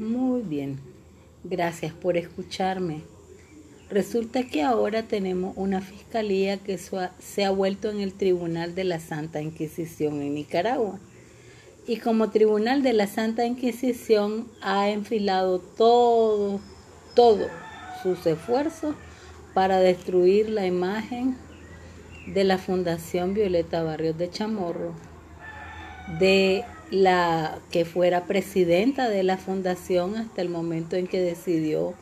Muy bien. Gracias por escucharme. Resulta que ahora tenemos una fiscalía que se ha vuelto en el Tribunal de la Santa Inquisición en Nicaragua. Y como Tribunal de la Santa Inquisición ha enfilado todo, todos sus esfuerzos para destruir la imagen de la Fundación Violeta Barrios de Chamorro, de la que fuera presidenta de la fundación hasta el momento en que decidió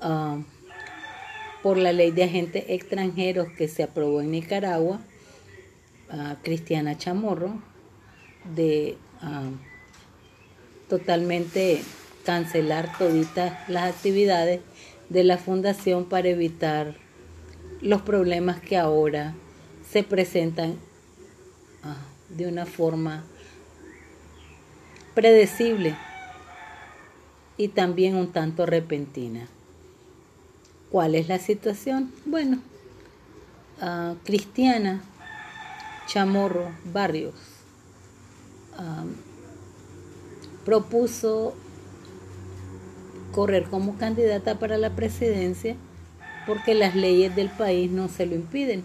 ah, por la ley de agentes extranjeros que se aprobó en Nicaragua, ah, Cristiana Chamorro, de ah, totalmente cancelar toditas las actividades de la fundación para evitar los problemas que ahora se presentan de una forma predecible y también un tanto repentina. ¿Cuál es la situación? Bueno, Cristiana Chamorro Barrios propuso correr como candidata para la presidencia porque las leyes del país no se lo impiden.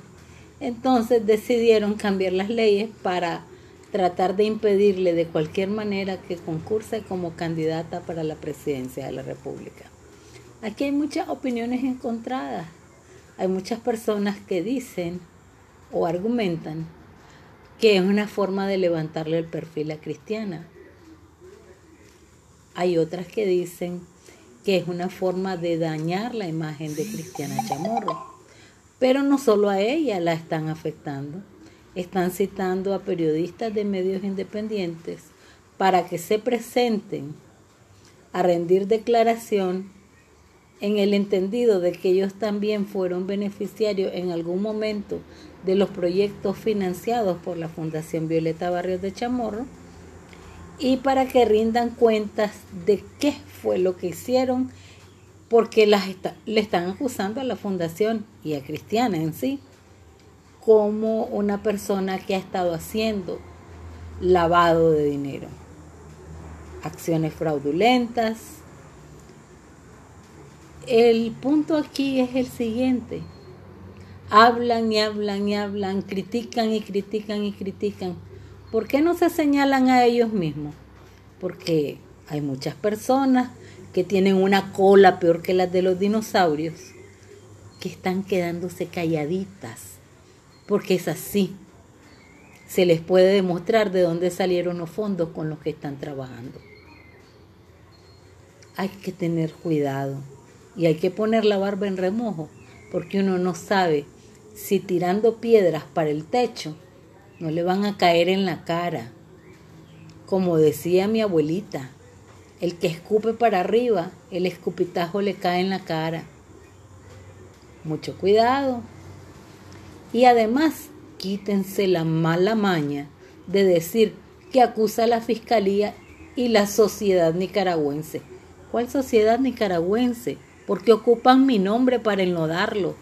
Entonces decidieron cambiar las leyes para tratar de impedirle de cualquier manera que concurse como candidata para la presidencia de la República. Aquí hay muchas opiniones encontradas. Hay muchas personas que dicen o argumentan que es una forma de levantarle el perfil a Cristiana. Hay otras que dicen que es una forma de dañar la imagen de Cristiana Chamorro. Pero no solo a ella la están afectando, están citando a periodistas de medios independientes para que se presenten a rendir declaración en el entendido de que ellos también fueron beneficiarios en algún momento de los proyectos financiados por la Fundación Violeta Barrios de Chamorro y para que rindan cuentas de qué fue lo que hicieron porque las le están acusando a la fundación y a Cristiana en sí como una persona que ha estado haciendo lavado de dinero, acciones fraudulentas. El punto aquí es el siguiente. Hablan y hablan y hablan, critican y critican y critican. ¿Por qué no se señalan a ellos mismos? Porque hay muchas personas que tienen una cola peor que las de los dinosaurios, que están quedándose calladitas porque es así. Se les puede demostrar de dónde salieron los fondos con los que están trabajando. Hay que tener cuidado y hay que poner la barba en remojo, porque uno no sabe si tirando piedras para el techo no le van a caer en la cara. Como decía mi abuelita, el que escupe para arriba, el escupitajo le cae en la cara. Mucho cuidado. Y además, quítense la mala maña de decir que acusa a la fiscalía y la sociedad nicaragüense. ¿Cuál sociedad nicaragüense? Porque ocupan mi nombre para enlodarlo.